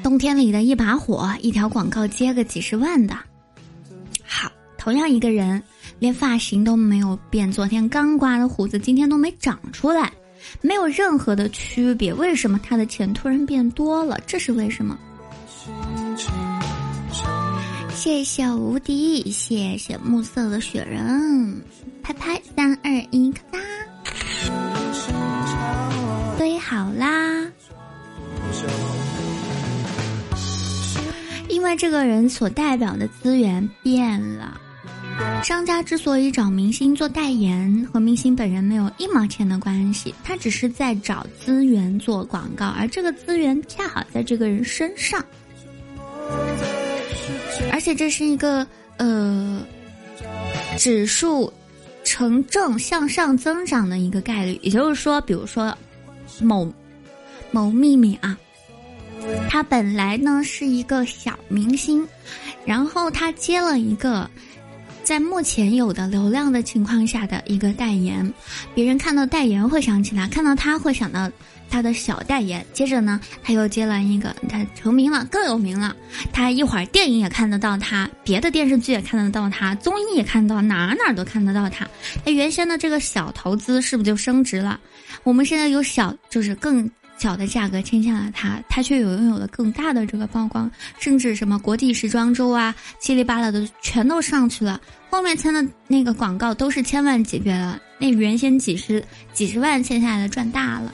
[SPEAKER 4] 冬天里的一把火，一条广告接个几十万的。好，同样一个人，连发型都没有变，昨天刚刮的胡子，今天都没长出来，没有任何的区别。为什么他的钱突然变多了？这是为什么？谢谢无敌，谢谢暮色的雪人，拍拍三二一，咔哒，堆好啦。因为这个人所代表的资源变了，商家之所以找明星做代言，和明星本人没有一毛钱的关系，他只是在找资源做广告，而这个资源恰好在这个人身上，而且这是一个呃指数呈正向上增长的一个概率，也就是说，比如说某某秘密啊，他本来呢是一个小明星，然后他接了一个。在目前有的流量的情况下的一个代言，别人看到代言会想起他，看到他会想到他的小代言。接着呢，他又接了一个，他成名了，更有名了。他一会儿电影也看得到他，别的电视剧也看得到他，综艺也看到，哪哪都看得到他。他原先的这个小投资是不是就升值了？我们现在有小，就是更。小的价格签下了他，他却有拥有了更大的这个曝光，甚至什么国际时装周啊，七里八拉的全都上去了。后面签的那个广告都是千万级别的，那原先几十几十万签下来的赚大了。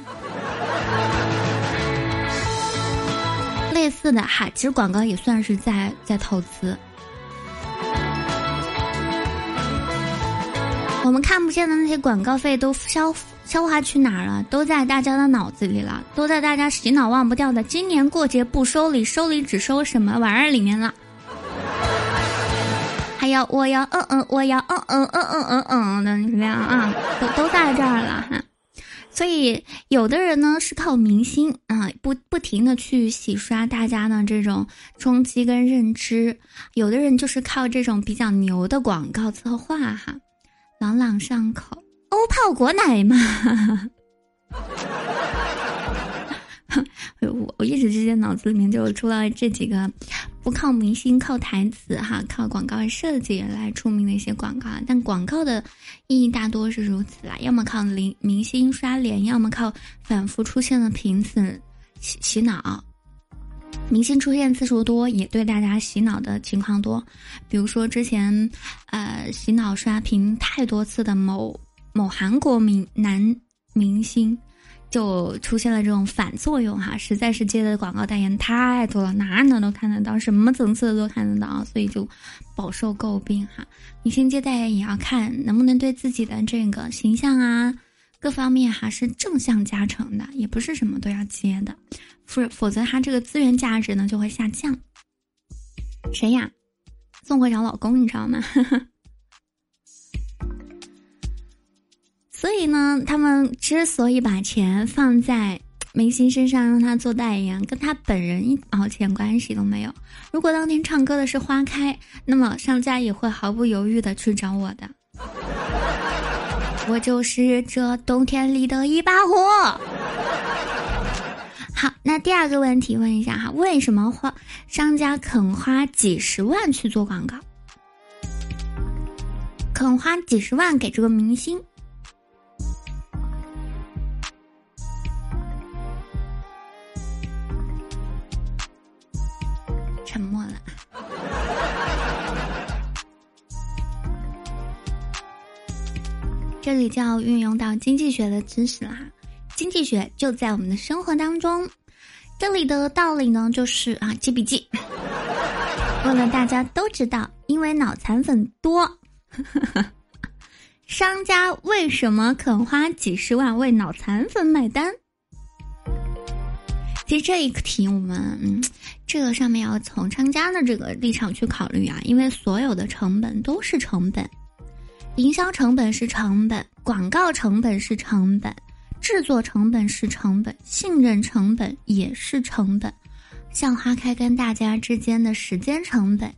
[SPEAKER 4] 类似的哈，其实广告也算是在在投资。我们看不见的那些广告费都消。消化去哪儿了？都在大家的脑子里了，都在大家洗脑忘不掉的。今年过节不收礼，收礼只收什么玩意儿里面了？还要我要嗯嗯，我要嗯嗯嗯嗯嗯嗯的怎么样啊？都都在这儿了哈。所以有的人呢是靠明星啊，不不停的去洗刷大家的这种冲击跟认知；有的人就是靠这种比较牛的广告策划哈，朗朗上口。欧泡果奶嘛，我我一时之间脑子里面就出了这几个，不靠明星靠台词哈，靠广告设计来出名的一些广告。但广告的意义大多是如此啦，要么靠明明星刷脸，要么靠反复出现的频次洗洗脑。明星出现次数多，也对大家洗脑的情况多。比如说之前，呃，洗脑刷屏太多次的某。某韩国明男明星就出现了这种反作用哈，实在是接的广告代言太多了，哪哪都看得到，什么层次的都看得到，所以就饱受诟病哈。明星接代言也要看能不能对自己的这个形象啊各方面哈是正向加成的，也不是什么都要接的，否否则他这个资源价值呢就会下降。谁呀？宋会长老公，你知道吗？所以呢，他们之所以把钱放在明星身上让他做代言，跟他本人一毛钱关系都没有。如果当天唱歌的是花开，那么商家也会毫不犹豫的去找我的。我就是这冬天里的一把火。好，那第二个问题问一下哈，为什么花商家肯花几十万去做广告，肯花几十万给这个明星？这里就要运用到经济学的知识啦，经济学就在我们的生活当中。这里的道理呢，就是啊，记笔记。为了大家都知道，因为脑残粉多，商家为什么肯花几十万为脑残粉买单？其实这一题我们。这个上面要从商家的这个立场去考虑啊，因为所有的成本都是成本，营销成本是成本，广告成本是成本，制作成本。是成本，信任成本。也是成本，像花开跟大家之间的时间成本、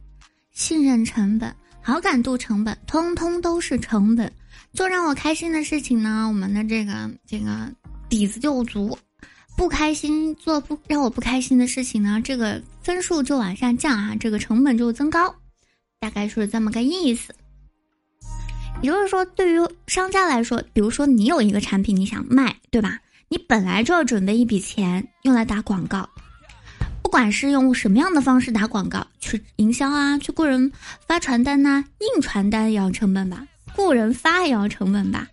[SPEAKER 4] 信任成本、好感度成本，通通都是成本。做让我开心的事情呢，我们的这个这个底子就足。不开心做不让我不开心的事情呢，这个分数就往下降啊，这个成本。就增高，大概是这么个意思。也就是说，对于商家来说，比如说你有一个产品你想卖，对吧？你本来就要准备一笔钱用来打广告，不管是用什么样的方式打广告，去营销啊，去雇人发传单呐，印传单也要成本吧，雇人发也要成本吧，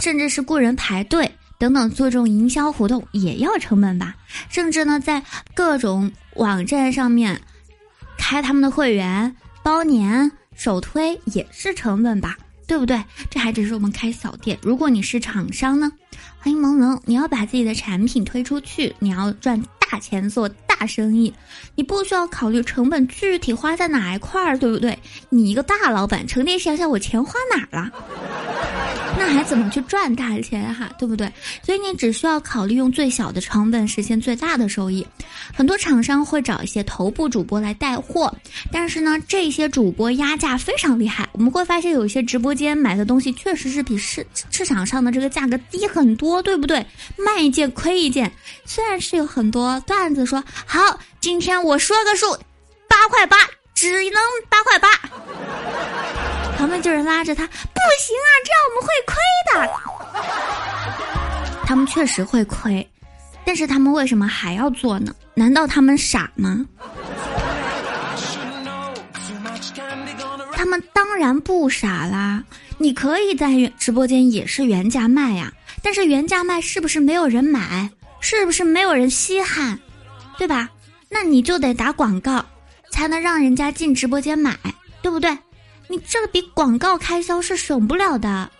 [SPEAKER 4] 甚至是雇人排队。等等，做这种营销活动也要成本吧？甚至呢，在各种网站上面开他们的会员、包年，首推也是成本吧，对不对？这还只是我们开小店。如果你是厂商呢，欢迎萌萌，你要把自己的产品推出去，你要赚大钱做大生意，你不需要考虑成本具体花在哪一块儿，对不对？你一个大老板，成天想想我钱花哪了。那还怎么去赚大钱哈，对不对？所以你只需要考虑用最小的成本实现最大的收益。很多厂商会找一些头部主播来带货，但是呢，这些主播压价非常厉害。我们会发现有一些直播间买的东西确实是比市市场上的这个价格低很多，对不对？卖一件亏一件。虽然是有很多段子说好，今天我说个数，八块八，只能八块八。旁边就人拉着他，不行啊，这样我们会亏的。他们确实会亏，但是他们为什么还要做呢？难道他们傻吗？他们当然不傻啦！你可以在直播间也是原价卖呀，但是原价卖是不是没有人买？是不是没有人稀罕？对吧？那你就得打广告，才能让人家进直播间买，对不对？你这个比广告开销是省不了的，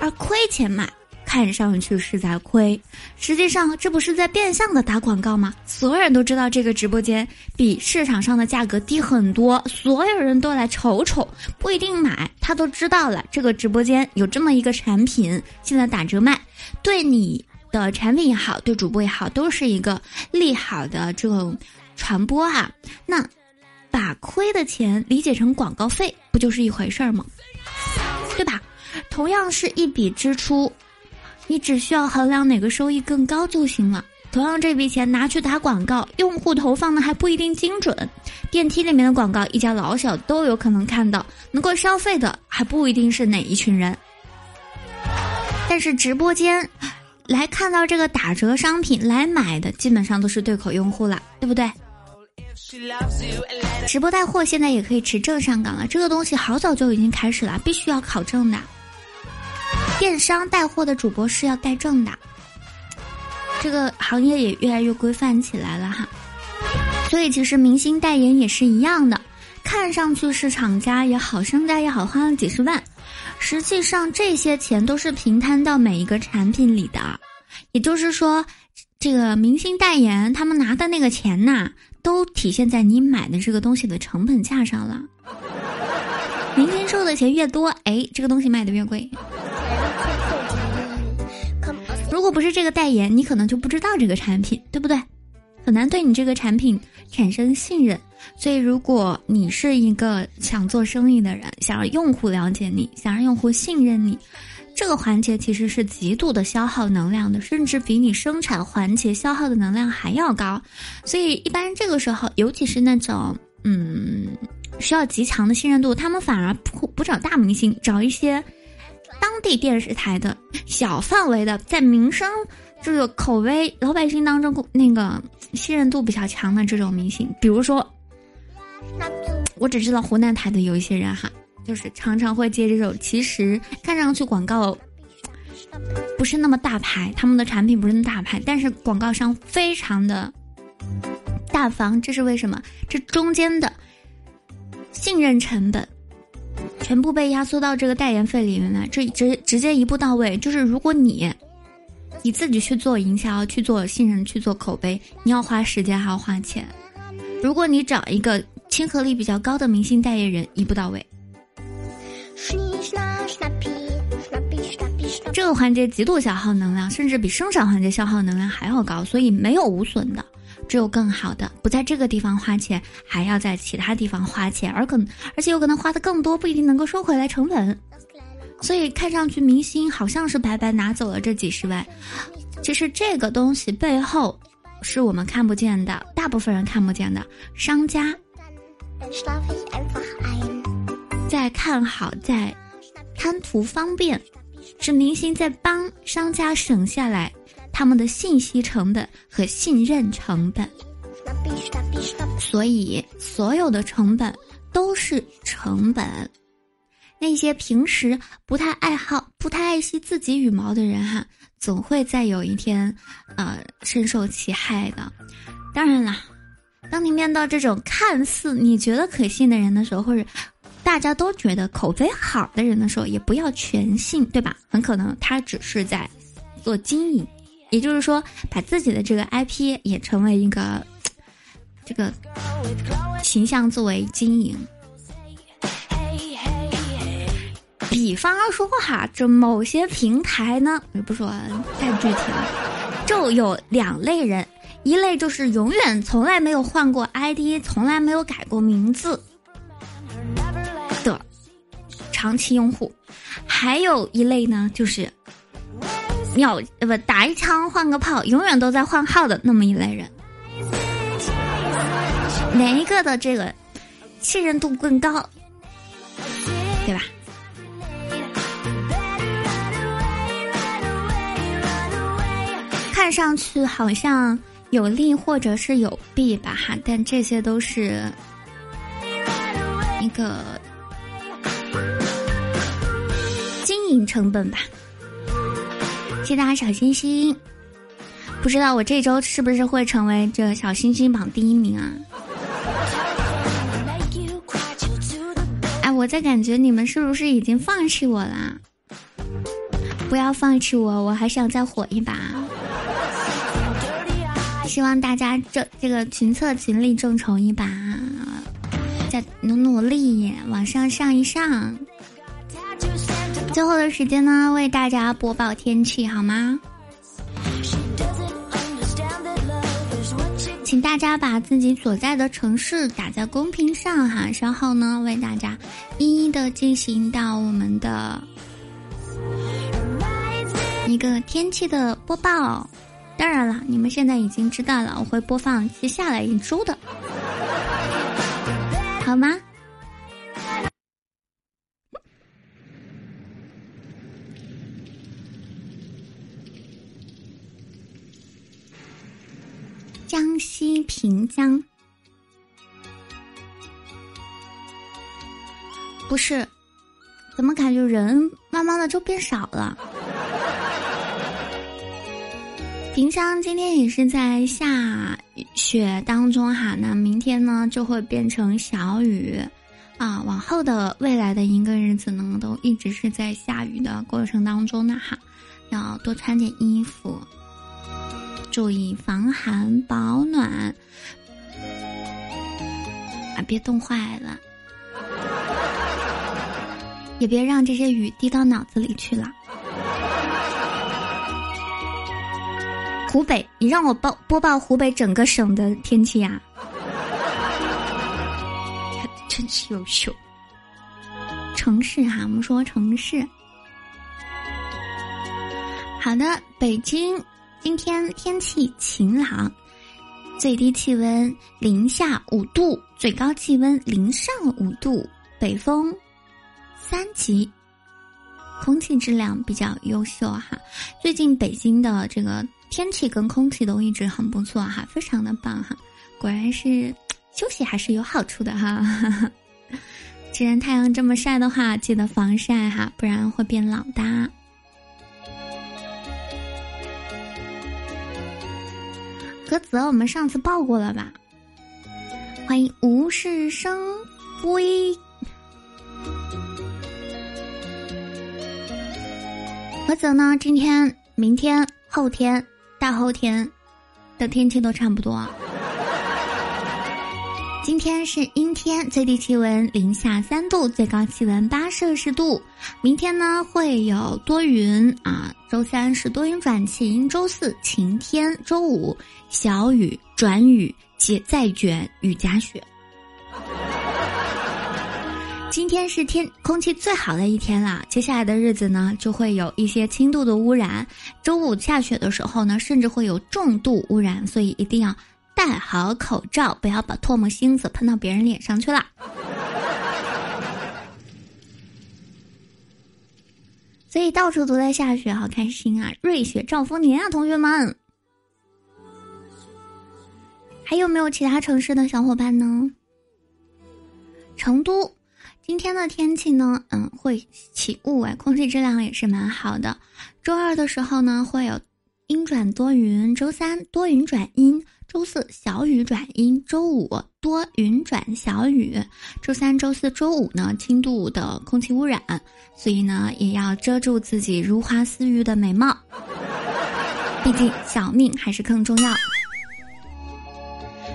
[SPEAKER 4] 而亏钱嘛，看上去是在亏，实际上这不是在变相的打广告吗？所有人都知道这个直播间比市场上的价格低很多，所有人都来瞅瞅，不一定买，他都知道了这个直播间有这么一个产品，现在打折卖，对你的产品也好，对主播也好，都是一个利好的这种传播啊。那。把亏的钱理解成广告费，不就是一回事儿吗？对吧？同样是一笔支出，你只需要衡量哪个收益更高就行了。同样这笔钱拿去打广告，用户投放的还不一定精准。电梯里面的广告，一家老小都有可能看到，能够消费的还不一定是哪一群人。但是直播间来看到这个打折商品来买的，基本上都是对口用户了，对不对？直播带货现在也可以持证上岗了，这个东西好早就已经开始了，必须要考证的。电商带货的主播是要带证的，这个行业也越来越规范起来了哈。所以其实明星代言也是一样的，看上去是厂家也好，商家也好，花了几十万，实际上这些钱都是平摊到每一个产品里的，也就是说。这个明星代言，他们拿的那个钱呐，都体现在你买的这个东西的成本价上了。明星收的钱越多，哎，这个东西卖的越贵。如果不是这个代言，你可能就不知道这个产品，对不对？很难对你这个产品产生信任。所以，如果你是一个想做生意的人，想让用户了解你，想让用户信任你。这个环节其实是极度的消耗能量的，甚至比你生产环节消耗的能量还要高。所以一般这个时候，尤其是那种嗯需要极强的信任度，他们反而不不找大明星，找一些当地电视台的小范围的，在民生这个口碑老百姓当中那个信任度比较强的这种明星。比如说，我只知道湖南台的有一些人哈。就是常常会接这种，其实看上去广告不是那么大牌，他们的产品不是那么大牌，但是广告商非常的大方，这是为什么？这中间的信任成本全部被压缩到这个代言费里面来，这直直接一步到位。就是如果你你自己去做营销、去做信任、去做口碑，你要花时间还要花钱。如果你找一个亲和力比较高的明星代言人，一步到位。这个环节极度消耗能量，甚至比生产环节消耗能量还要高，所以没有无损的，只有更好的。不在这个地方花钱，还要在其他地方花钱，而可而且有可能花的更多，不一定能够收回来成本。所以看上去明星好像是白白拿走了这几十万，其实这个东西背后是我们看不见的，大部分人看不见的商家。在看好，在贪图方便，是明星在帮商家省下来他们的信息成本和信任成本。所以，所有的成本都是成本。那些平时不太爱好、不太爱惜自己羽毛的人，哈，总会在有一天，呃，深受其害的。当然啦，当你面对这种看似你觉得可信的人的时候，或者。大家都觉得口碑好的人的时候，也不要全信，对吧？很可能他只是在做经营，也就是说，把自己的这个 IP 也成为一个 这个形象作为经营。比方说哈，这某些平台呢，也不说太具体了，就有两类人，一类就是永远从来没有换过 ID，从来没有改过名字长期用户，还有一类呢，就是秒呃不打一枪换个炮，永远都在换号的那么一类人，哪一个的这个信任度更高，对吧？看上去好像有利或者是有弊吧，哈，但这些都是一个运营成本吧。谢谢大家小心心，不知道我这周是不是会成为这小星星榜第一名啊？哎，我在感觉你们是不是已经放弃我啦？不要放弃我，我还想再火一把。希望大家这这个群策群力众筹一把，再努努力往上上一上。最后的时间呢，为大家播报天气好吗？请大家把自己所在的城市打在公屏上哈，稍后呢为大家一一的进行到我们的一个天气的播报。当然了，你们现在已经知道了，我会播放接下来一周的，好吗？江西平江，不是，怎么感觉人慢慢的就变少了？平乡今天也是在下雪当中哈，那明天呢就会变成小雨，啊，往后的未来的一个日子呢，都一直是在下雨的过程当中呢哈，要多穿点衣服，注意防寒保暖，啊，别冻坏了，也别让这些雨滴到脑子里去了。湖北，你让我报播报湖北整个省的天气呀？真是优秀。城市哈，我们说城市。好的，北京今天天气晴朗，最低气温零下五度，最高气温零上五度，北风三级，空气质量比较优秀哈。最近北京的这个。天气跟空气都一直很不错哈，非常的棒哈，果然是休息还是有好处的哈。既然太阳这么晒的话，记得防晒哈，不然会变老的。菏泽，我们上次报过了吧？欢迎无事生非。何泽呢？今天、明天、后天。大后天的天气都差不多。今天是阴天，最低气温零下三度，最高气温八摄氏度。明天呢会有多云啊，周三是多云转晴，周四晴天，周五小雨转雨，且再卷雨夹雪。今天是天空气最好的一天了，接下来的日子呢，就会有一些轻度的污染。周五下雪的时候呢，甚至会有重度污染，所以一定要戴好口罩，不要把唾沫星子喷到别人脸上去了。所以到处都在下雪，好开心啊！瑞雪兆丰年啊，同学们。还有没有其他城市的小伙伴呢？成都。今天的天气呢，嗯，会起雾哎，空气质量也是蛮好的。周二的时候呢，会有阴转多云；周三多云转阴；周四小雨转阴，周五多云转小雨，周三、周四周五呢轻度的空气污染，所以呢也要遮住自己如花似玉的美貌，毕竟小命还是更重要。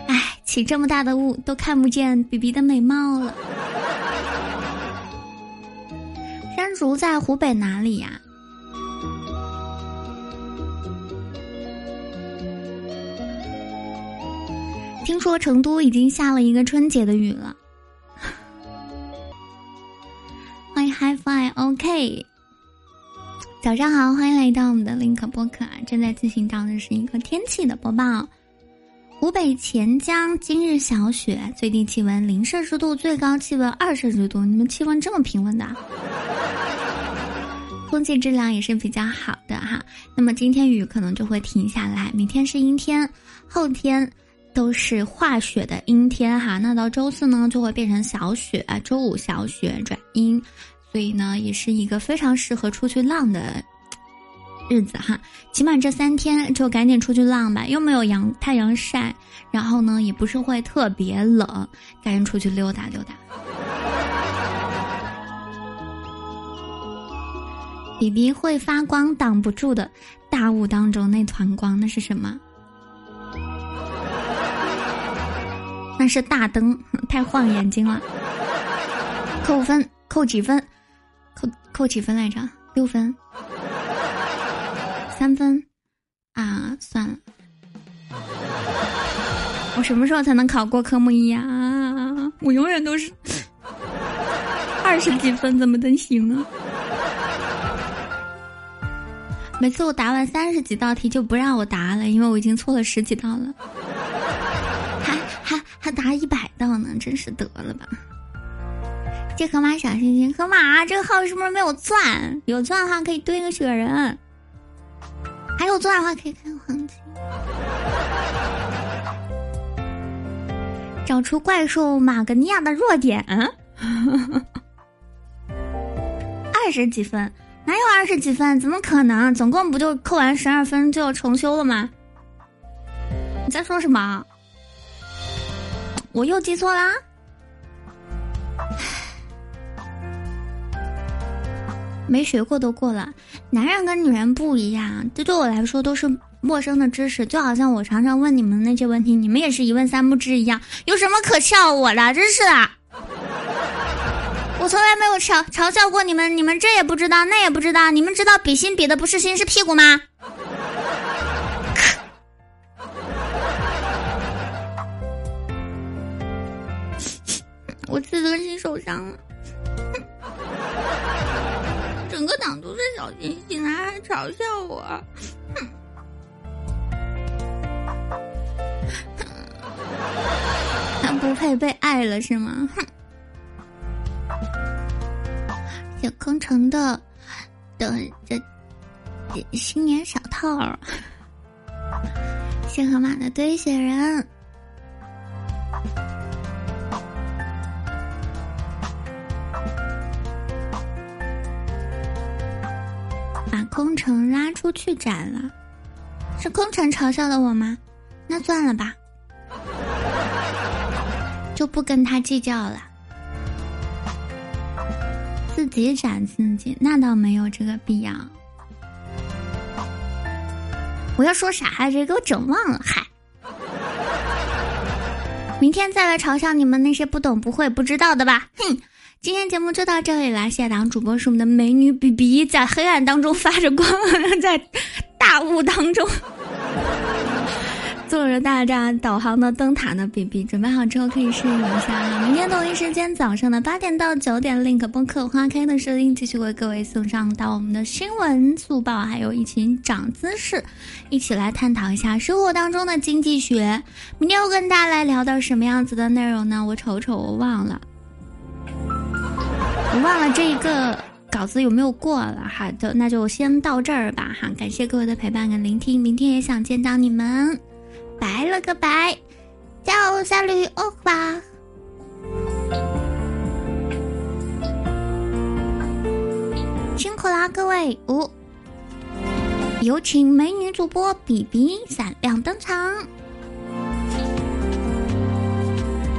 [SPEAKER 4] 哎，起这么大的雾都看不见 B B 的美貌了。山竹在湖北哪里呀？听说成都已经下了一个春节的雨了。欢迎 HiFi，OK。早上好，欢迎来到我们的 Link 播客啊！正在进行到的是一个天气的播报。湖北潜江今日小雪，最低气温零摄氏度，最高气温二摄氏度。你们气温这么平稳的？空气质量也是比较好的哈。那么今天雨可能就会停下来，明天是阴天，后天。都是化雪的阴天哈，那到周四呢就会变成小雪，周五小雪转阴，所以呢也是一个非常适合出去浪的日子哈。起码这三天就赶紧出去浪吧，又没有阳太阳晒，然后呢也不是会特别冷，赶紧出去溜达溜达。比比会发光，挡不住的大雾当中那团光，那是什么？那是大灯，太晃眼睛了。扣分，扣几分？扣扣几分来着？六分？三分？啊，算了。我什么时候才能考过科目一呀？我永远都是 二十几分，怎么能行呢？每次我答完三十几道题就不让我答了，因为我已经错了十几道了。还一百道呢，真是得了吧！这河马小星星，河马这个号是不是没有钻？有钻的话可以堆个雪人，还有钻的话可以开黄金。找出怪兽马格尼亚的弱点。二十几分？哪有二十几分？怎么可能？总共不就扣完十二分就要重修了吗？你在说什么？我又记错啦！没学过都过了。男人跟女人不一样，这对我来说都是陌生的知识。就好像我常常问你们那些问题，你们也是一问三不知一样。有什么可笑我的？真是的！我从来没有嘲嘲笑过你们，你们这也不知道，那也不知道。你们知道比心比的不是心是屁股吗？我自尊心受伤了，整个党都是小星星，他还嘲笑我，哼他不配被爱了是吗？哼！小空城的的这新年小套，谢河马的堆雪人。把空城拉出去斩了，是空城嘲笑的我吗？那算了吧，就不跟他计较了。自己斩自己，那倒没有这个必要。我要说啥来着？给我整忘了，嗨！明天再来嘲笑你们那些不懂、不会、不知道的吧，哼！今天节目就到这里了，谢谢档主播是我们的美女 B B，在黑暗当中发着光，在大雾当中 坐着大家导航的灯塔的 B B，准备好之后可以试一下。明天同一时间早上的八点到九点，link 播客花开的声音继续为各位送上到我们的新闻速报，还有一群长姿势，一起来探讨一下生活当中的经济学。明天要跟大家来聊到什么样子的内容呢？我瞅瞅，我忘了。我忘了这一个稿子有没有过了，好的，那就先到这儿吧，哈，感谢各位的陪伴跟聆听，明天也想见到你们，拜了个拜，叫下驴欧巴，辛苦啦各位，五，有请美女主播比比闪亮登场。